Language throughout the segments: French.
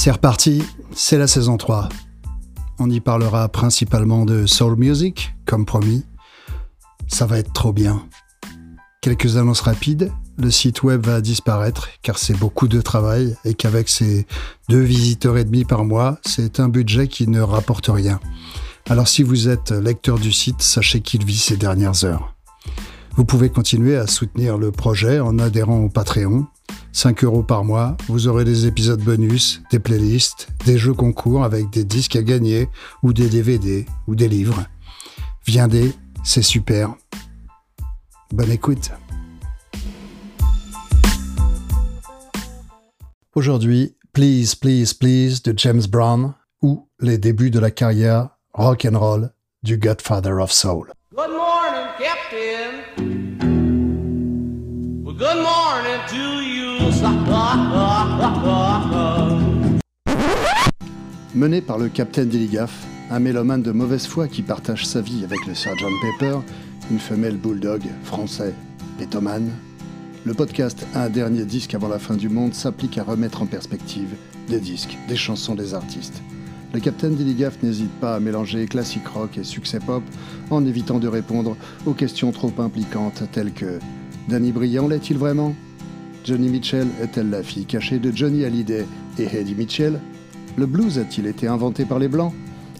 C'est reparti, c'est la saison 3. On y parlera principalement de soul music, comme promis. Ça va être trop bien. Quelques annonces rapides. Le site web va disparaître car c'est beaucoup de travail et qu'avec ses deux visiteurs et demi par mois, c'est un budget qui ne rapporte rien. Alors si vous êtes lecteur du site, sachez qu'il vit ses dernières heures. Vous pouvez continuer à soutenir le projet en adhérant au Patreon. 5 euros par mois, vous aurez des épisodes bonus, des playlists, des jeux concours avec des disques à gagner, ou des DVD, ou des livres. Viendez, c'est super. Bonne écoute. Aujourd'hui, Please, Please, Please de James Brown ou les débuts de la carrière rock and roll du Godfather of Soul. Good morning, Captain. Good morning. Mené par le capitaine Dilligaff, un mélomane de mauvaise foi qui partage sa vie avec le Sgt Pepper, une femelle bulldog français, pétomane, le podcast Un dernier disque avant la fin du monde s'applique à remettre en perspective des disques, des chansons des artistes. Le Capitaine Dilligaff n'hésite pas à mélanger classique rock et succès pop en évitant de répondre aux questions trop impliquantes telles que Danny Briand l'est-il vraiment? Johnny Mitchell est-elle la fille cachée de Johnny Hallyday et Eddie Mitchell? Le blues a-t-il été inventé par les Blancs?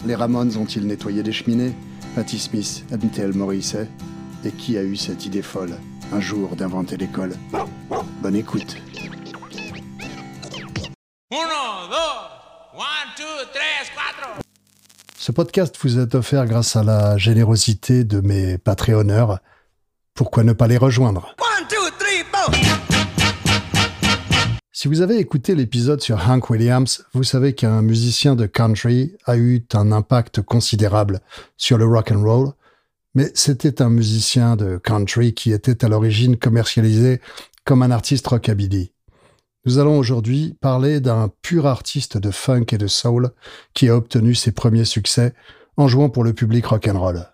Les Ramones ont-ils nettoyé des cheminées? Patti Smith habitait-elle Morrissey? Et qui a eu cette idée folle, un jour, d'inventer l'école? Bonne écoute. Ce podcast vous est offert grâce à la générosité de mes Patreonneurs. Pourquoi ne pas les rejoindre? Si vous avez écouté l'épisode sur Hank Williams, vous savez qu'un musicien de country a eu un impact considérable sur le rock and roll, mais c'était un musicien de country qui était à l'origine commercialisé comme un artiste rockabilly. Nous allons aujourd'hui parler d'un pur artiste de funk et de soul qui a obtenu ses premiers succès en jouant pour le public rock and roll.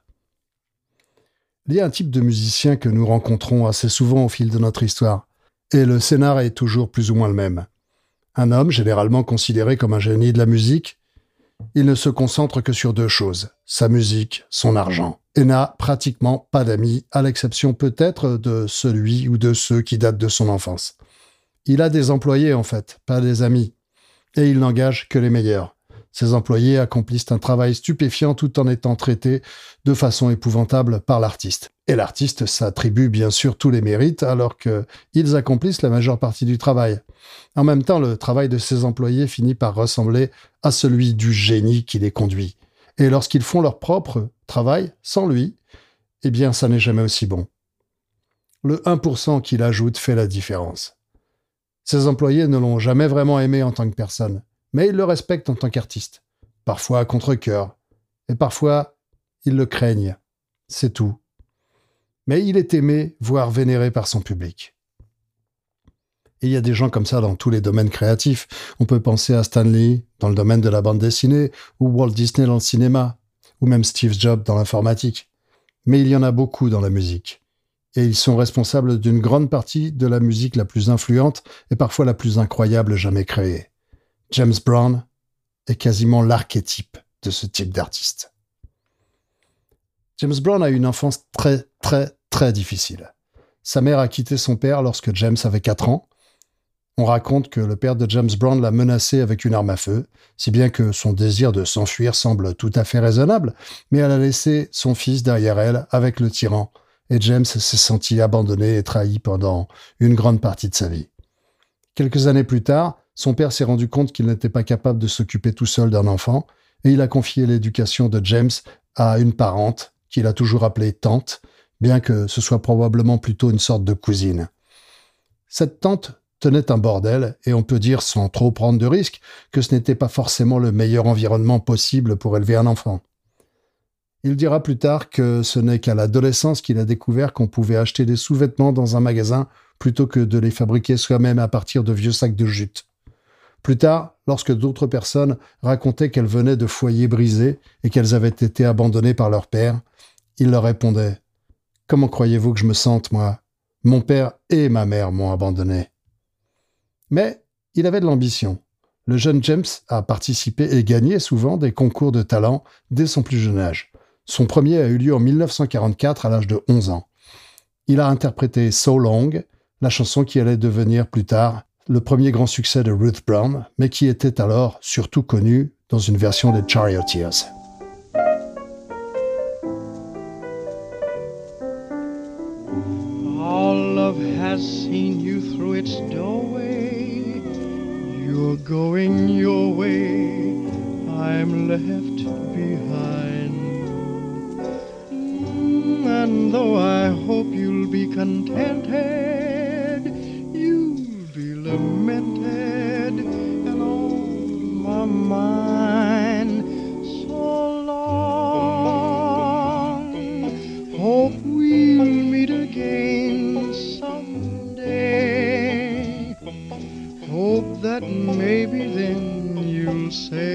Il y a un type de musicien que nous rencontrons assez souvent au fil de notre histoire et le scénar est toujours plus ou moins le même. Un homme, généralement considéré comme un génie de la musique, il ne se concentre que sur deux choses, sa musique, son argent, et n'a pratiquement pas d'amis, à l'exception peut-être de celui ou de ceux qui datent de son enfance. Il a des employés en fait, pas des amis, et il n'engage que les meilleurs. Ses employés accomplissent un travail stupéfiant tout en étant traités de façon épouvantable par l'artiste. Et l'artiste s'attribue bien sûr tous les mérites alors qu'ils accomplissent la majeure partie du travail. En même temps, le travail de ses employés finit par ressembler à celui du génie qui les conduit. Et lorsqu'ils font leur propre travail sans lui, eh bien ça n'est jamais aussi bon. Le 1% qu'il ajoute fait la différence. Ses employés ne l'ont jamais vraiment aimé en tant que personne, mais ils le respectent en tant qu'artiste. Parfois à contre-coeur, et parfois ils le craignent. C'est tout mais il est aimé, voire vénéré par son public. Et il y a des gens comme ça dans tous les domaines créatifs. On peut penser à Stanley dans le domaine de la bande dessinée, ou Walt Disney dans le cinéma, ou même Steve Jobs dans l'informatique. Mais il y en a beaucoup dans la musique. Et ils sont responsables d'une grande partie de la musique la plus influente et parfois la plus incroyable jamais créée. James Brown est quasiment l'archétype de ce type d'artiste. James Brown a eu une enfance très, très, très difficile. Sa mère a quitté son père lorsque James avait 4 ans. On raconte que le père de James Brown l'a menacé avec une arme à feu, si bien que son désir de s'enfuir semble tout à fait raisonnable, mais elle a laissé son fils derrière elle avec le tyran, et James s'est senti abandonné et trahi pendant une grande partie de sa vie. Quelques années plus tard, son père s'est rendu compte qu'il n'était pas capable de s'occuper tout seul d'un enfant, et il a confié l'éducation de James à une parente, qu'il a toujours appelée tante, bien que ce soit probablement plutôt une sorte de cousine. Cette tante tenait un bordel, et on peut dire sans trop prendre de risques que ce n'était pas forcément le meilleur environnement possible pour élever un enfant. Il dira plus tard que ce n'est qu'à l'adolescence qu'il a découvert qu'on pouvait acheter des sous-vêtements dans un magasin plutôt que de les fabriquer soi-même à partir de vieux sacs de jute. Plus tard, lorsque d'autres personnes racontaient qu'elles venaient de foyers brisés et qu'elles avaient été abandonnées par leur père, il leur répondait Comment croyez-vous que je me sente, moi? Mon père et ma mère m'ont abandonné. Mais il avait de l'ambition. le jeune James a participé et gagné souvent des concours de talent dès son plus jeune âge. Son premier a eu lieu en 1944 à l'âge de 11 ans. Il a interprété So Long, la chanson qui allait devenir plus tard le premier grand succès de Ruth Brown, mais qui était alors surtout connue dans une version de Charioteers. All love has seen you through its doorway. You're going your way. I'm left behind. Mm, And though I hope you'll be contented, lamented and on my mind so long. Hope we'll meet again someday. Hope that maybe then you'll say,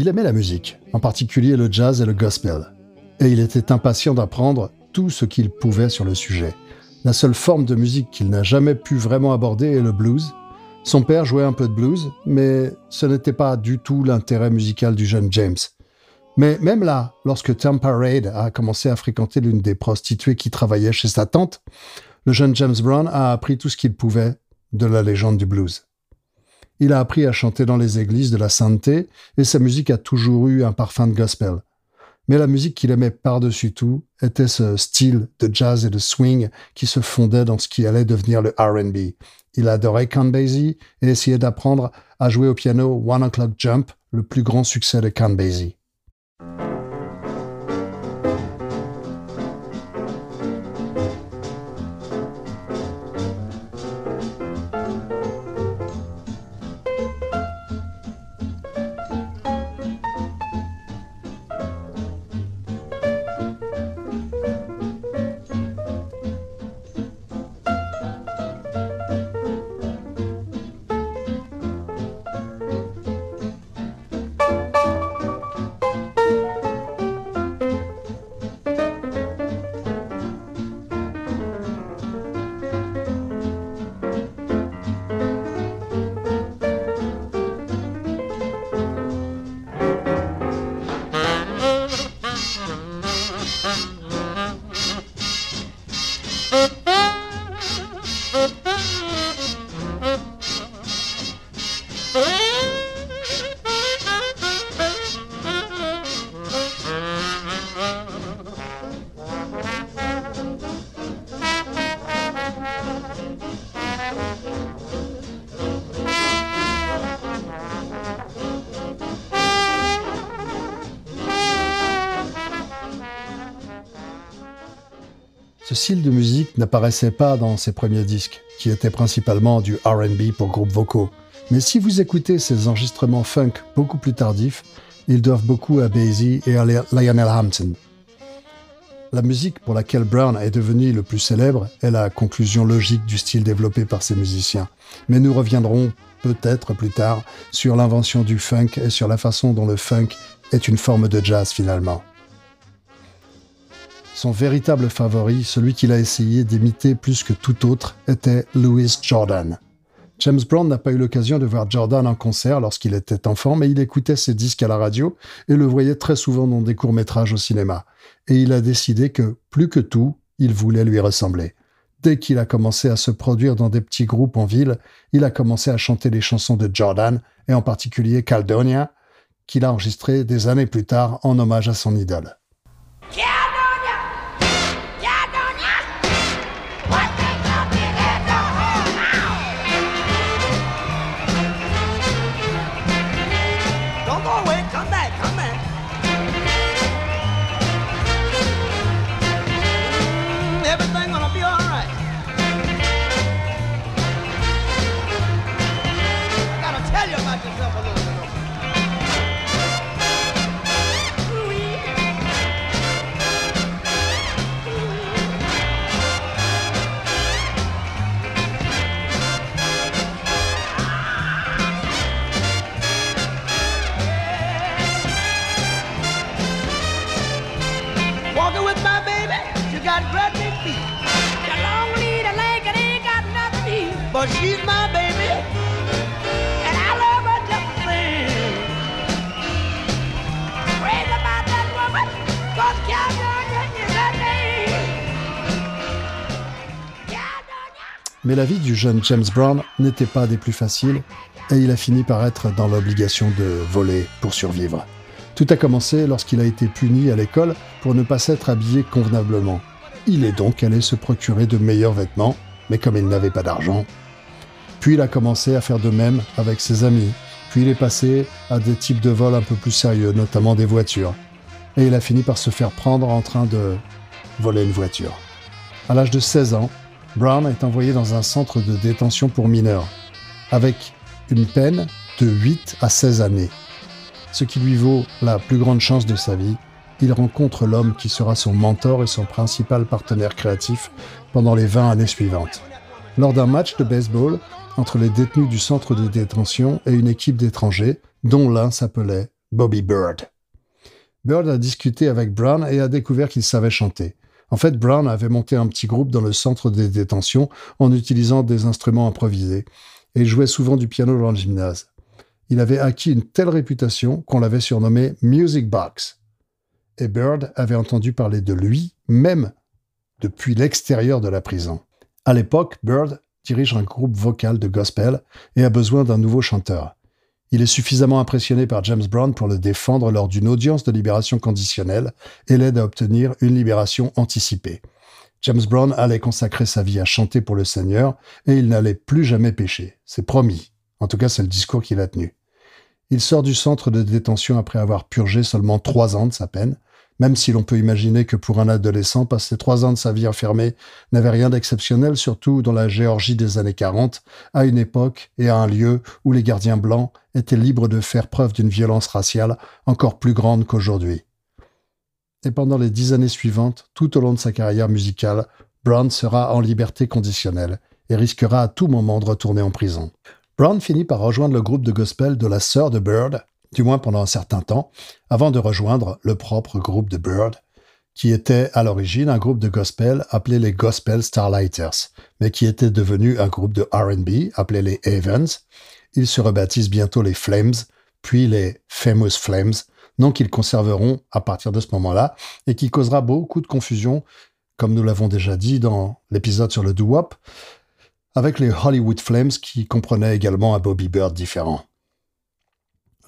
Il aimait la musique, en particulier le jazz et le gospel, et il était impatient d'apprendre tout ce qu'il pouvait sur le sujet. La seule forme de musique qu'il n'a jamais pu vraiment aborder est le blues. Son père jouait un peu de blues, mais ce n'était pas du tout l'intérêt musical du jeune James. Mais même là, lorsque Tampa Raid a commencé à fréquenter l'une des prostituées qui travaillait chez sa tante, le jeune James Brown a appris tout ce qu'il pouvait de la légende du blues. Il a appris à chanter dans les églises de la sainteté et sa musique a toujours eu un parfum de gospel. Mais la musique qu'il aimait par-dessus tout était ce style de jazz et de swing qui se fondait dans ce qui allait devenir le R&B. Il adorait Count et essayait d'apprendre à jouer au piano One O'Clock Jump, le plus grand succès de Count. Ce style de musique n'apparaissait pas dans ses premiers disques, qui étaient principalement du RB pour groupes vocaux. Mais si vous écoutez ces enregistrements funk beaucoup plus tardifs, ils doivent beaucoup à Basie et à Lionel Hampton. La musique pour laquelle Brown est devenu le plus célèbre est la conclusion logique du style développé par ces musiciens. Mais nous reviendrons peut-être plus tard sur l'invention du funk et sur la façon dont le funk est une forme de jazz finalement. Son véritable favori, celui qu'il a essayé d'imiter plus que tout autre, était Louis Jordan. James Brown n'a pas eu l'occasion de voir Jordan en concert lorsqu'il était enfant, mais il écoutait ses disques à la radio et le voyait très souvent dans des courts-métrages au cinéma. Et il a décidé que, plus que tout, il voulait lui ressembler. Dès qu'il a commencé à se produire dans des petits groupes en ville, il a commencé à chanter les chansons de Jordan, et en particulier Caldonia, qu'il a enregistré des années plus tard en hommage à son idole. Mais la vie du jeune James Brown n'était pas des plus faciles, et il a fini par être dans l'obligation de voler pour survivre. Tout a commencé lorsqu'il a été puni à l'école pour ne pas s'être habillé convenablement. Il est donc allé se procurer de meilleurs vêtements, mais comme il n'avait pas d'argent. Puis il a commencé à faire de même avec ses amis. Puis il est passé à des types de vols un peu plus sérieux, notamment des voitures. Et il a fini par se faire prendre en train de voler une voiture. À l'âge de 16 ans, Brown est envoyé dans un centre de détention pour mineurs, avec une peine de 8 à 16 années. Ce qui lui vaut la plus grande chance de sa vie, il rencontre l'homme qui sera son mentor et son principal partenaire créatif pendant les 20 années suivantes. Lors d'un match de baseball entre les détenus du centre de détention et une équipe d'étrangers, dont l'un s'appelait Bobby Bird. Bird a discuté avec Brown et a découvert qu'il savait chanter. En fait, Brown avait monté un petit groupe dans le centre de détention en utilisant des instruments improvisés, et jouait souvent du piano dans le gymnase. Il avait acquis une telle réputation qu'on l'avait surnommé Music Box. Et Bird avait entendu parler de lui, même depuis l'extérieur de la prison. À l'époque, Bird dirige un groupe vocal de gospel et a besoin d'un nouveau chanteur. Il est suffisamment impressionné par James Brown pour le défendre lors d'une audience de libération conditionnelle et l'aide à obtenir une libération anticipée. James Brown allait consacrer sa vie à chanter pour le Seigneur et il n'allait plus jamais pécher. C'est promis. En tout cas, c'est le discours qu'il a tenu. Il sort du centre de détention après avoir purgé seulement trois ans de sa peine, même si l'on peut imaginer que pour un adolescent, passer trois ans de sa vie enfermé n'avait rien d'exceptionnel, surtout dans la Géorgie des années 40, à une époque et à un lieu où les gardiens blancs étaient libres de faire preuve d'une violence raciale encore plus grande qu'aujourd'hui. Et pendant les dix années suivantes, tout au long de sa carrière musicale, Brown sera en liberté conditionnelle et risquera à tout moment de retourner en prison. Brown finit par rejoindre le groupe de gospel de la sœur de Bird, du moins pendant un certain temps, avant de rejoindre le propre groupe de Bird, qui était à l'origine un groupe de gospel appelé les Gospel Starlighters, mais qui était devenu un groupe de RB appelé les Evans. Ils se rebaptisent bientôt les Flames, puis les Famous Flames, nom qu'ils conserveront à partir de ce moment-là, et qui causera beaucoup de confusion, comme nous l'avons déjà dit dans l'épisode sur le doo-wop, avec les Hollywood Flames qui comprenaient également un Bobby Bird différent.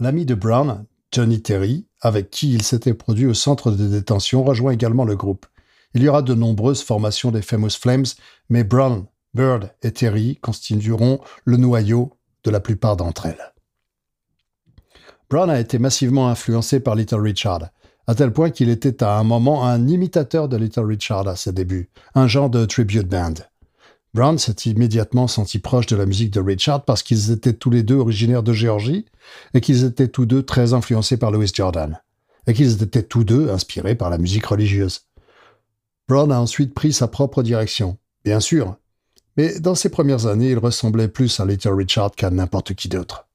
L'ami de Brown, Johnny Terry, avec qui il s'était produit au centre de détention, rejoint également le groupe. Il y aura de nombreuses formations des Famous Flames, mais Brown, Bird et Terry constitueront le noyau de la plupart d'entre elles. Brown a été massivement influencé par Little Richard, à tel point qu'il était à un moment un imitateur de Little Richard à ses débuts, un genre de tribute band. Brown s'est immédiatement senti proche de la musique de Richard parce qu'ils étaient tous les deux originaires de Géorgie et qu'ils étaient tous deux très influencés par Louis Jordan et qu'ils étaient tous deux inspirés par la musique religieuse. Brown a ensuite pris sa propre direction, bien sûr, mais dans ses premières années, il ressemblait plus à Little Richard qu'à n'importe qui d'autre.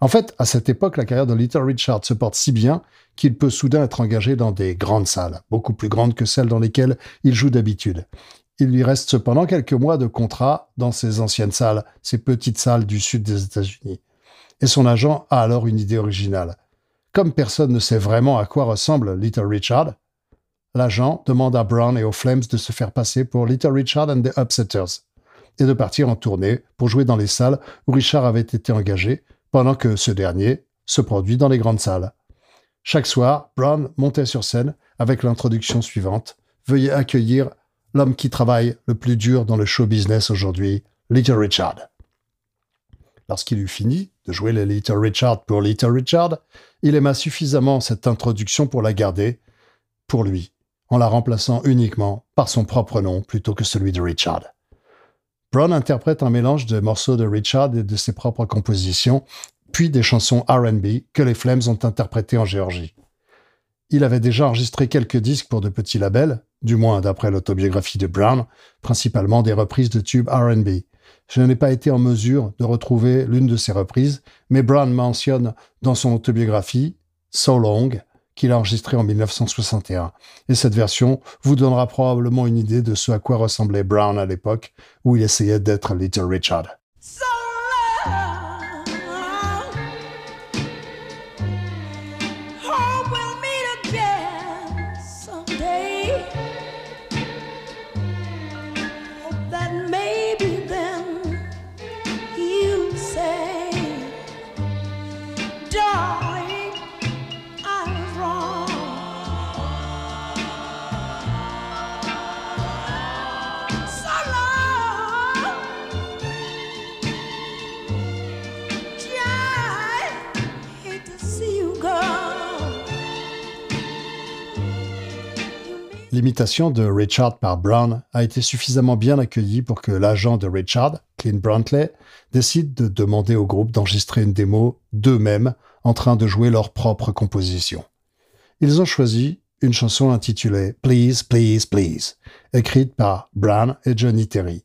En fait, à cette époque, la carrière de Little Richard se porte si bien qu'il peut soudain être engagé dans des grandes salles, beaucoup plus grandes que celles dans lesquelles il joue d'habitude. Il lui reste cependant quelques mois de contrat dans ses anciennes salles, ces petites salles du sud des États-Unis. Et son agent a alors une idée originale. Comme personne ne sait vraiment à quoi ressemble Little Richard, l'agent demande à Brown et aux Flames de se faire passer pour Little Richard and the Upsetters et de partir en tournée pour jouer dans les salles où Richard avait été engagé, pendant que ce dernier se produit dans les grandes salles. Chaque soir, Brown montait sur scène avec l'introduction suivante. Veuillez accueillir l'homme qui travaille le plus dur dans le show business aujourd'hui, Little Richard. Lorsqu'il eut fini de jouer les Little Richard pour Little Richard, il aima suffisamment cette introduction pour la garder pour lui, en la remplaçant uniquement par son propre nom plutôt que celui de Richard. Brown interprète un mélange de morceaux de Richard et de ses propres compositions, puis des chansons RB que les Flames ont interprétées en Géorgie. Il avait déjà enregistré quelques disques pour de petits labels, du moins d'après l'autobiographie de Brown, principalement des reprises de tubes RB. Je n'ai pas été en mesure de retrouver l'une de ces reprises, mais Brown mentionne dans son autobiographie So Long qu'il a enregistré en 1961. Et cette version vous donnera probablement une idée de ce à quoi ressemblait Brown à l'époque où il essayait d'être Little Richard. L'imitation de Richard par Brown a été suffisamment bien accueillie pour que l'agent de Richard, Clint Brantley, décide de demander au groupe d'enregistrer une démo d'eux-mêmes en train de jouer leur propre composition. Ils ont choisi une chanson intitulée Please, Please, Please, écrite par Brown et Johnny Terry.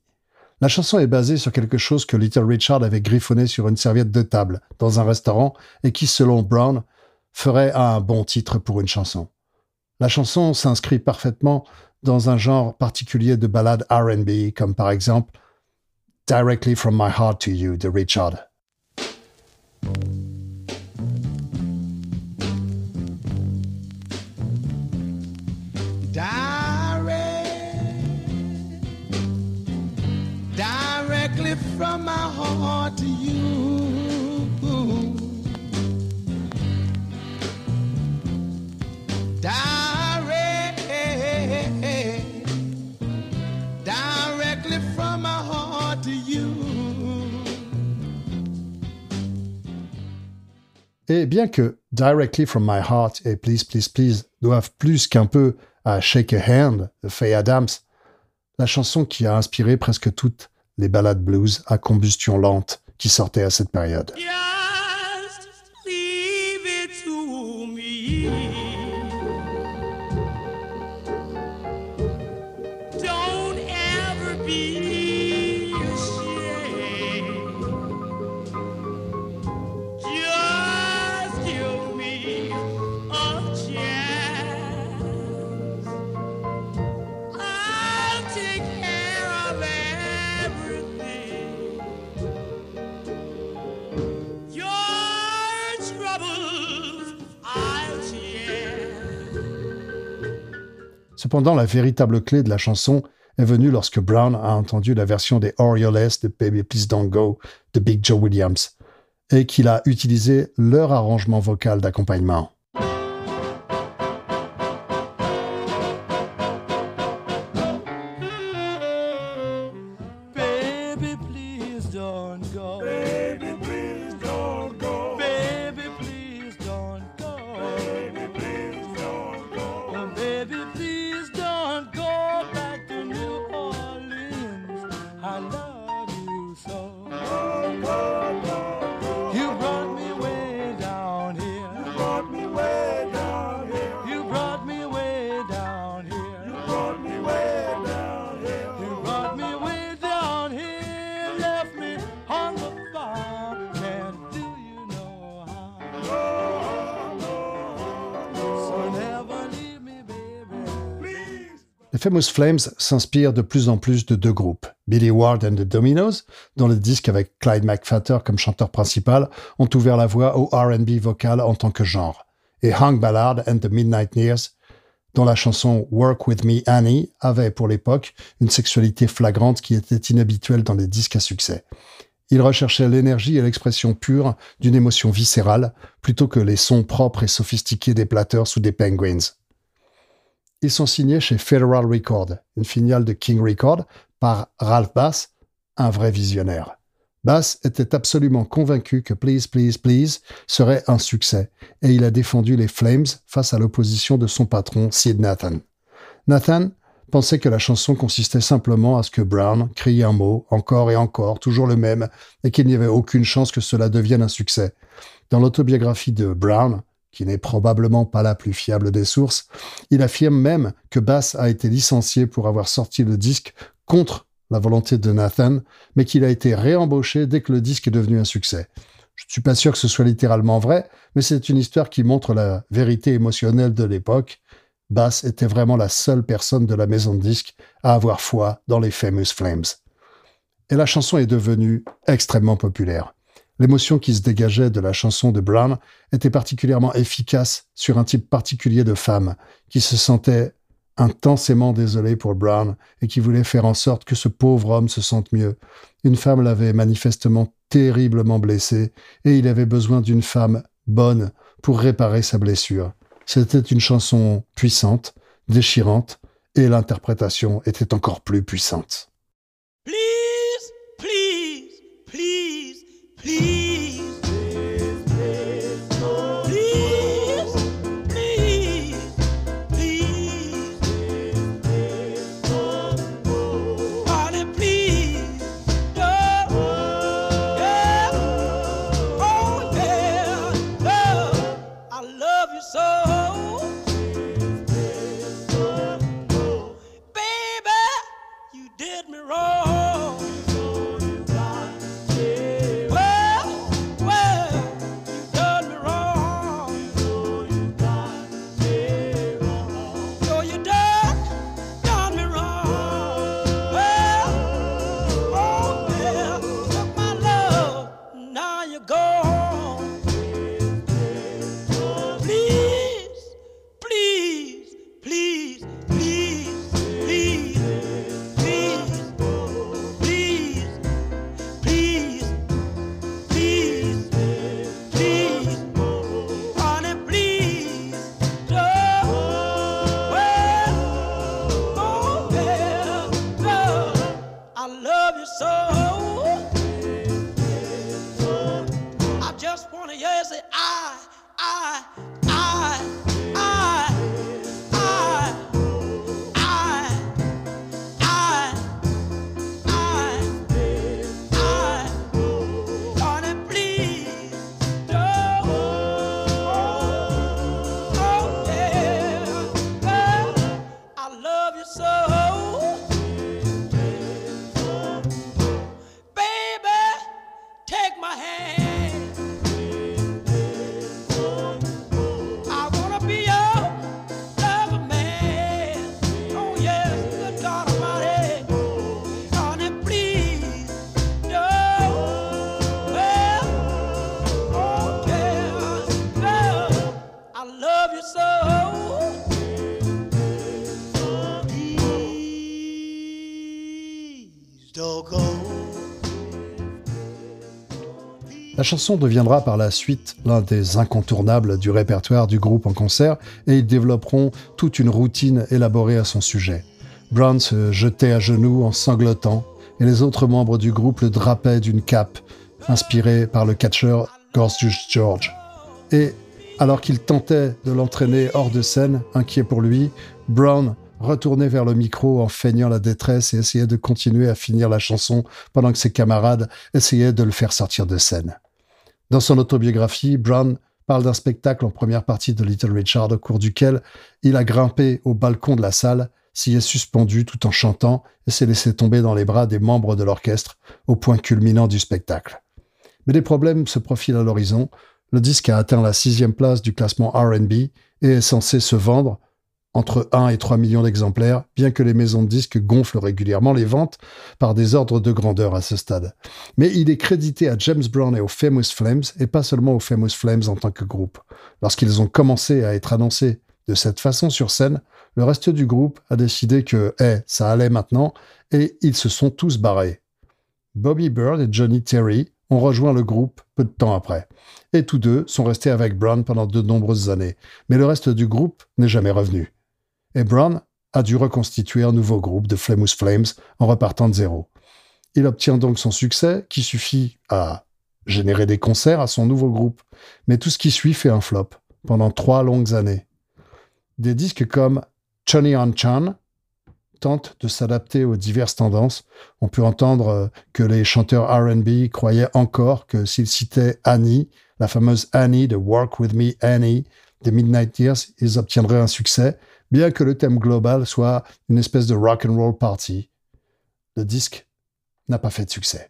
La chanson est basée sur quelque chose que Little Richard avait griffonné sur une serviette de table dans un restaurant et qui, selon Brown, ferait un bon titre pour une chanson. La chanson s'inscrit parfaitement dans un genre particulier de ballade RB, comme par exemple Directly from My Heart to You de Richard. Directly from my heart to you. Et bien que Directly from My Heart et Please Please Please doivent plus qu'un peu à Shake a Hand de Faye Adams, la chanson qui a inspiré presque toutes les ballades blues à combustion lente qui sortaient à cette période. Cependant, la véritable clé de la chanson est venue lorsque Brown a entendu la version des Orioles de Baby Please Don't Go de Big Joe Williams et qu'il a utilisé leur arrangement vocal d'accompagnement. Famous Flames s'inspire de plus en plus de deux groupes, Billy Ward and the Dominoes, dont les disques avec Clyde McFatter comme chanteur principal ont ouvert la voie au R&B vocal en tant que genre, et Hank Ballard and the Midnight Nears, dont la chanson Work With Me Annie avait pour l'époque une sexualité flagrante qui était inhabituelle dans les disques à succès. Il recherchait l'énergie et l'expression pure d'une émotion viscérale plutôt que les sons propres et sophistiqués des Platters ou des Penguins. Ils sont signés chez Federal Record, une filiale de King Record, par Ralph Bass, un vrai visionnaire. Bass était absolument convaincu que Please, Please, Please serait un succès, et il a défendu les Flames face à l'opposition de son patron, Sid Nathan. Nathan pensait que la chanson consistait simplement à ce que Brown crie un mot, encore et encore, toujours le même, et qu'il n'y avait aucune chance que cela devienne un succès. Dans l'autobiographie de Brown, qui n'est probablement pas la plus fiable des sources, il affirme même que Bass a été licencié pour avoir sorti le disque contre la volonté de Nathan, mais qu'il a été réembauché dès que le disque est devenu un succès. Je ne suis pas sûr que ce soit littéralement vrai, mais c'est une histoire qui montre la vérité émotionnelle de l'époque. Bass était vraiment la seule personne de la maison de disques à avoir foi dans les Famous Flames. Et la chanson est devenue extrêmement populaire. L'émotion qui se dégageait de la chanson de Brown était particulièrement efficace sur un type particulier de femme qui se sentait intensément désolé pour Brown et qui voulait faire en sorte que ce pauvre homme se sente mieux. Une femme l'avait manifestement terriblement blessé et il avait besoin d'une femme bonne pour réparer sa blessure. C'était une chanson puissante, déchirante, et l'interprétation était encore plus puissante. La chanson deviendra par la suite l'un des incontournables du répertoire du groupe en concert et ils développeront toute une routine élaborée à son sujet. Brown se jetait à genoux en sanglotant et les autres membres du groupe le drapaient d'une cape inspirée par le catcheur Gorgeous George. Et alors qu'il tentait de l'entraîner hors de scène, inquiet pour lui, Brown retournait vers le micro en feignant la détresse et essayait de continuer à finir la chanson pendant que ses camarades essayaient de le faire sortir de scène. Dans son autobiographie, Brown parle d'un spectacle en première partie de Little Richard au cours duquel il a grimpé au balcon de la salle, s'y est suspendu tout en chantant et s'est laissé tomber dans les bras des membres de l'orchestre au point culminant du spectacle. Mais des problèmes se profilent à l'horizon. Le disque a atteint la sixième place du classement R&B et est censé se vendre entre 1 et 3 millions d'exemplaires, bien que les maisons de disques gonflent régulièrement les ventes par des ordres de grandeur à ce stade. Mais il est crédité à James Brown et aux Famous Flames, et pas seulement aux Famous Flames en tant que groupe. Lorsqu'ils ont commencé à être annoncés de cette façon sur scène, le reste du groupe a décidé que, eh, ça allait maintenant, et ils se sont tous barrés. Bobby Bird et Johnny Terry ont rejoint le groupe peu de temps après. Et tous deux sont restés avec Brown pendant de nombreuses années. Mais le reste du groupe n'est jamais revenu. Et Brown a dû reconstituer un nouveau groupe de Famous Flames en repartant de zéro. Il obtient donc son succès, qui suffit à générer des concerts à son nouveau groupe. Mais tout ce qui suit fait un flop, pendant trois longues années. Des disques comme Chunny on Chan tentent de s'adapter aux diverses tendances. On peut entendre euh, que les chanteurs RB croyaient encore que s'ils citaient Annie, la fameuse Annie de Work With Me Annie des Midnight Years, ils obtiendraient un succès, bien que le thème global soit une espèce de rock and roll party. Le disque n'a pas fait de succès.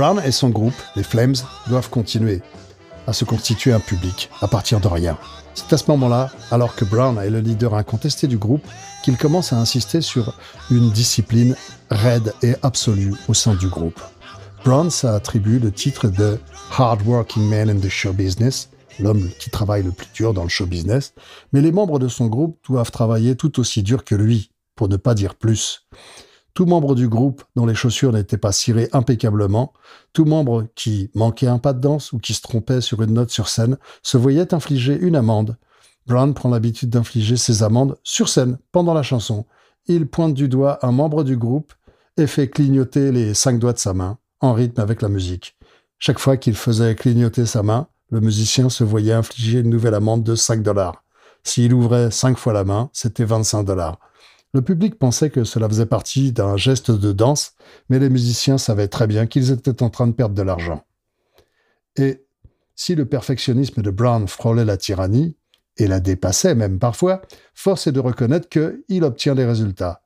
Brown et son groupe, les Flames, doivent continuer à se constituer un public à partir de rien. C'est à ce moment-là, alors que Brown est le leader incontesté du groupe, qu'il commence à insister sur une discipline raide et absolue au sein du groupe. Brown s'attribue le titre de Hard Working Man in the Show Business, l'homme qui travaille le plus dur dans le show business, mais les membres de son groupe doivent travailler tout aussi dur que lui, pour ne pas dire plus. Tout membre du groupe dont les chaussures n'étaient pas cirées impeccablement, tout membre qui manquait un pas de danse ou qui se trompait sur une note sur scène, se voyait infliger une amende. Brown prend l'habitude d'infliger ses amendes sur scène, pendant la chanson. Il pointe du doigt un membre du groupe et fait clignoter les cinq doigts de sa main, en rythme avec la musique. Chaque fois qu'il faisait clignoter sa main, le musicien se voyait infliger une nouvelle amende de 5 dollars. S'il ouvrait cinq fois la main, c'était 25 dollars. Le public pensait que cela faisait partie d'un geste de danse, mais les musiciens savaient très bien qu'ils étaient en train de perdre de l'argent. Et si le perfectionnisme de Brown frôlait la tyrannie, et la dépassait même parfois, force est de reconnaître qu'il obtient des résultats.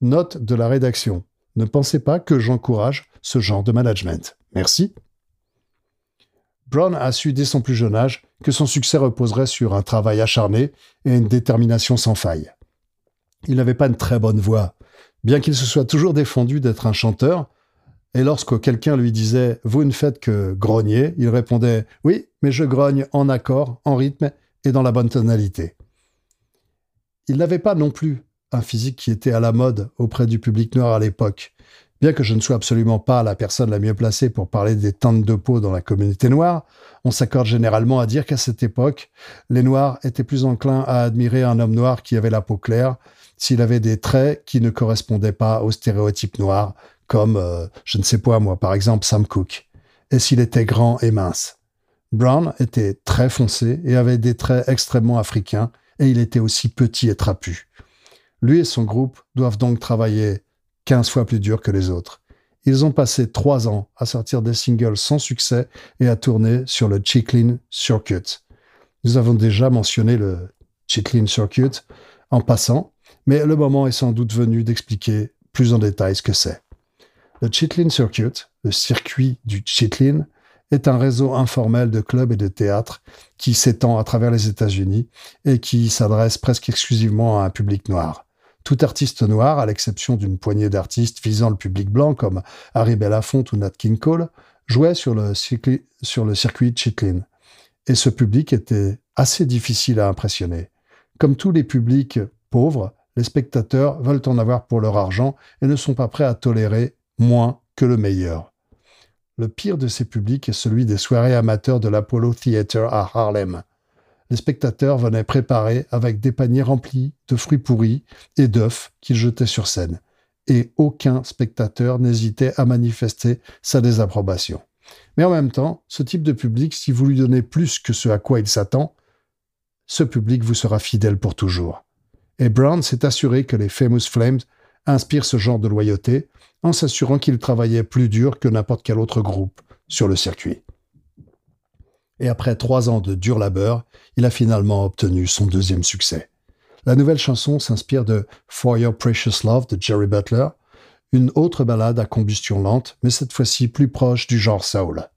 Note de la rédaction. Ne pensez pas que j'encourage ce genre de management. Merci. Brown a su dès son plus jeune âge que son succès reposerait sur un travail acharné et une détermination sans faille. Il n'avait pas une très bonne voix, bien qu'il se soit toujours défendu d'être un chanteur, et lorsque quelqu'un lui disait Vous ne faites que grogner, il répondait Oui, mais je grogne en accord, en rythme et dans la bonne tonalité. Il n'avait pas non plus un physique qui était à la mode auprès du public noir à l'époque. Bien que je ne sois absolument pas la personne la mieux placée pour parler des teintes de peau dans la communauté noire, on s'accorde généralement à dire qu'à cette époque, les Noirs étaient plus enclins à admirer un homme noir qui avait la peau claire s'il avait des traits qui ne correspondaient pas aux stéréotypes noirs, comme, euh, je ne sais pas moi, par exemple Sam Cooke, et s'il était grand et mince. Brown était très foncé et avait des traits extrêmement africains, et il était aussi petit et trapu. Lui et son groupe doivent donc travailler 15 fois plus dur que les autres. Ils ont passé trois ans à sortir des singles sans succès et à tourner sur le Chicklin Circuit. Nous avons déjà mentionné le Chicklin Circuit en passant, mais le moment est sans doute venu d'expliquer plus en détail ce que c'est. Le Chitlin Circuit, le circuit du Chitlin, est un réseau informel de clubs et de théâtres qui s'étend à travers les États-Unis et qui s'adresse presque exclusivement à un public noir. Tout artiste noir, à l'exception d'une poignée d'artistes visant le public blanc comme Harry Belafonte ou Nat King Cole, jouait sur le, circuit, sur le circuit Chitlin. Et ce public était assez difficile à impressionner. Comme tous les publics pauvres, les spectateurs veulent en avoir pour leur argent et ne sont pas prêts à tolérer moins que le meilleur. Le pire de ces publics est celui des soirées amateurs de l'Apollo Theater à Harlem. Les spectateurs venaient préparés avec des paniers remplis de fruits pourris et d'œufs qu'ils jetaient sur scène, et aucun spectateur n'hésitait à manifester sa désapprobation. Mais en même temps, ce type de public, si vous lui donnez plus que ce à quoi il s'attend, ce public vous sera fidèle pour toujours. Et Brown s'est assuré que les Famous Flames inspire ce genre de loyauté en s'assurant qu'il travaillait plus dur que n'importe quel autre groupe sur le circuit. Et après trois ans de dur labeur, il a finalement obtenu son deuxième succès. La nouvelle chanson s'inspire de For Your Precious Love de Jerry Butler, une autre ballade à combustion lente, mais cette fois-ci plus proche du genre soul.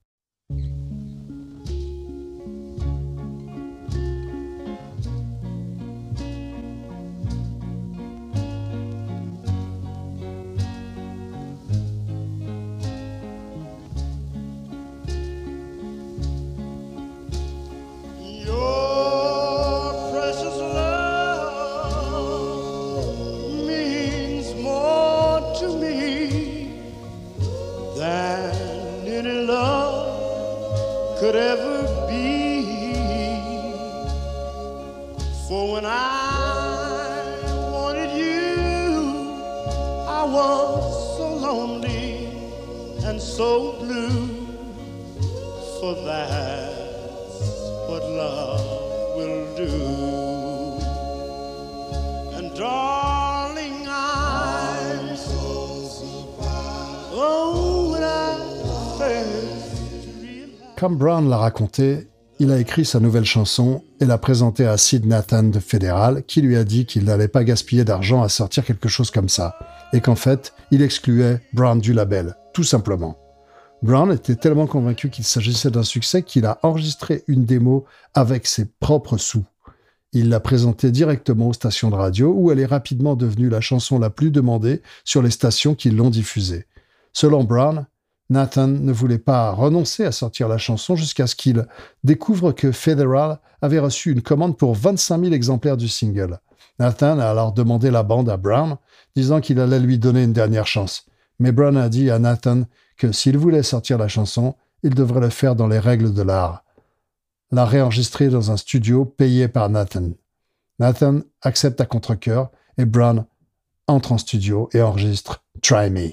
Il a écrit sa nouvelle chanson et l'a présentée à Sid Nathan de Fédéral, qui lui a dit qu'il n'allait pas gaspiller d'argent à sortir quelque chose comme ça, et qu'en fait, il excluait Brown du label, tout simplement. Brown était tellement convaincu qu'il s'agissait d'un succès qu'il a enregistré une démo avec ses propres sous. Il l'a présentée directement aux stations de radio où elle est rapidement devenue la chanson la plus demandée sur les stations qui l'ont diffusée. Selon Brown, Nathan ne voulait pas renoncer à sortir la chanson jusqu'à ce qu'il découvre que Federal avait reçu une commande pour 25 000 exemplaires du single. Nathan a alors demandé la bande à Brown, disant qu'il allait lui donner une dernière chance. Mais Brown a dit à Nathan que s'il voulait sortir la chanson, il devrait le faire dans les règles de l'art. La réenregistrer dans un studio payé par Nathan. Nathan accepte à contre-cœur et Brown entre en studio et enregistre Try Me.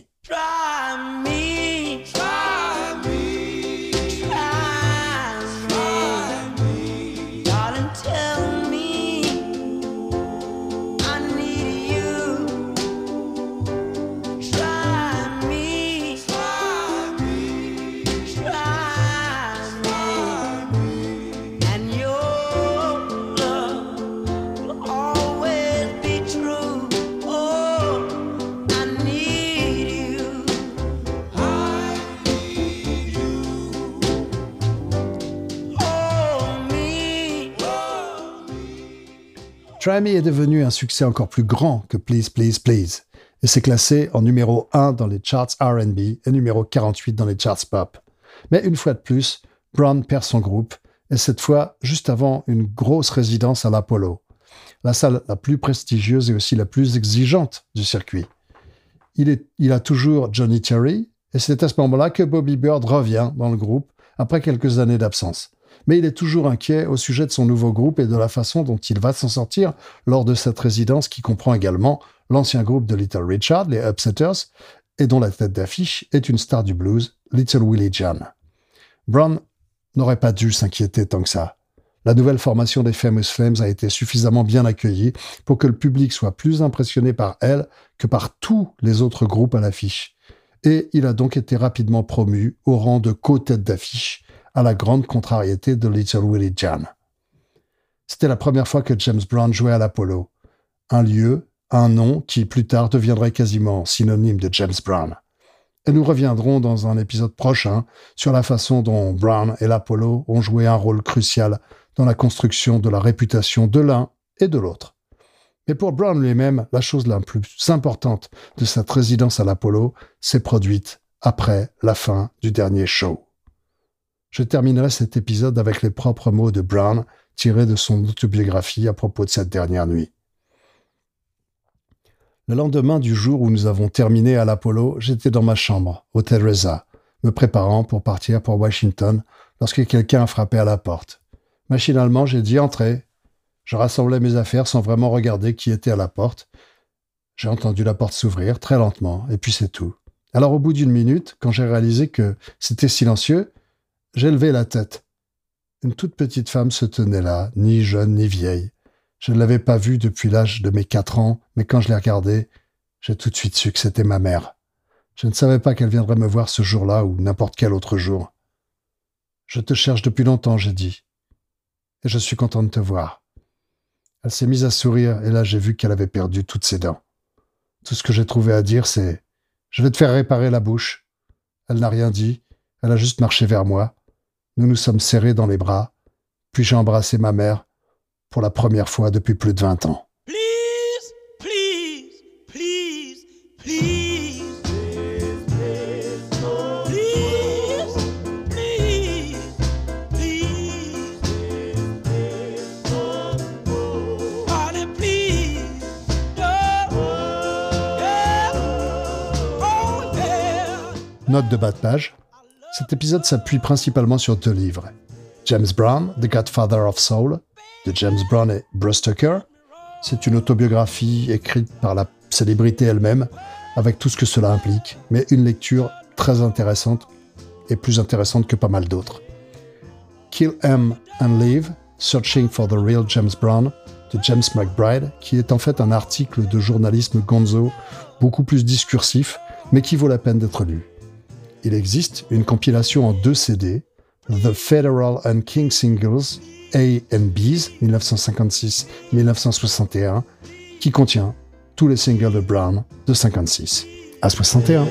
Try est devenu un succès encore plus grand que Please Please Please et s'est classé en numéro 1 dans les charts RB et numéro 48 dans les charts pop. Mais une fois de plus, Brown perd son groupe et cette fois juste avant une grosse résidence à l'Apollo, la salle la plus prestigieuse et aussi la plus exigeante du circuit. Il, il a toujours Johnny Terry et c'est à ce moment-là que Bobby Bird revient dans le groupe après quelques années d'absence. Mais il est toujours inquiet au sujet de son nouveau groupe et de la façon dont il va s'en sortir lors de cette résidence qui comprend également l'ancien groupe de Little Richard, les Upsetters, et dont la tête d'affiche est une star du blues, Little Willie John. Brown n'aurait pas dû s'inquiéter tant que ça. La nouvelle formation des Famous Flames a été suffisamment bien accueillie pour que le public soit plus impressionné par elle que par tous les autres groupes à l'affiche. Et il a donc été rapidement promu au rang de co-tête d'affiche, à la grande contrariété de Little Willie John. C'était la première fois que James Brown jouait à l'Apollo. Un lieu, un nom qui plus tard deviendrait quasiment synonyme de James Brown. Et nous reviendrons dans un épisode prochain sur la façon dont Brown et l'Apollo ont joué un rôle crucial dans la construction de la réputation de l'un et de l'autre. Mais pour Brown lui-même, la chose la plus importante de cette résidence à l'Apollo s'est produite après la fin du dernier show. Je terminerai cet épisode avec les propres mots de Brown tirés de son autobiographie à propos de cette dernière nuit. Le lendemain du jour où nous avons terminé à l'Apollo, j'étais dans ma chambre, au Teresa, me préparant pour partir pour Washington lorsque quelqu'un a frappé à la porte. Machinalement, j'ai dit entrer. Je rassemblais mes affaires sans vraiment regarder qui était à la porte. J'ai entendu la porte s'ouvrir très lentement, et puis c'est tout. Alors au bout d'une minute, quand j'ai réalisé que c'était silencieux, j'ai levé la tête. Une toute petite femme se tenait là, ni jeune ni vieille. Je ne l'avais pas vue depuis l'âge de mes quatre ans, mais quand je l'ai regardée, J'ai tout de suite su que c'était ma mère. Je ne savais pas qu'elle viendrait me voir ce jour-là ou n'importe quel autre jour. Je te cherche depuis longtemps, j'ai dit. Et je suis content de te voir. Elle s'est mise à sourire et là j'ai vu qu'elle avait perdu toutes ses dents. Tout ce que j'ai trouvé à dire, c'est Je vais te faire réparer la bouche. Elle n'a rien dit, elle a juste marché vers moi. Nous nous sommes serrés dans les bras, puis j'ai embrassé ma mère pour la première fois depuis plus de vingt ans. Please, please, please, please. Note de bas de page. Cet épisode s'appuie principalement sur deux livres. James Brown, The Godfather of Soul, de James Brown et Bruce Tucker. C'est une autobiographie écrite par la célébrité elle-même, avec tout ce que cela implique, mais une lecture très intéressante et plus intéressante que pas mal d'autres. Kill Em and Leave, Searching for the Real James Brown, de James McBride, qui est en fait un article de journalisme gonzo beaucoup plus discursif, mais qui vaut la peine d'être lu. Il existe une compilation en deux CD, The Federal and King Singles A and B's 1956-1961, qui contient tous les singles de Brown de 56 à 61.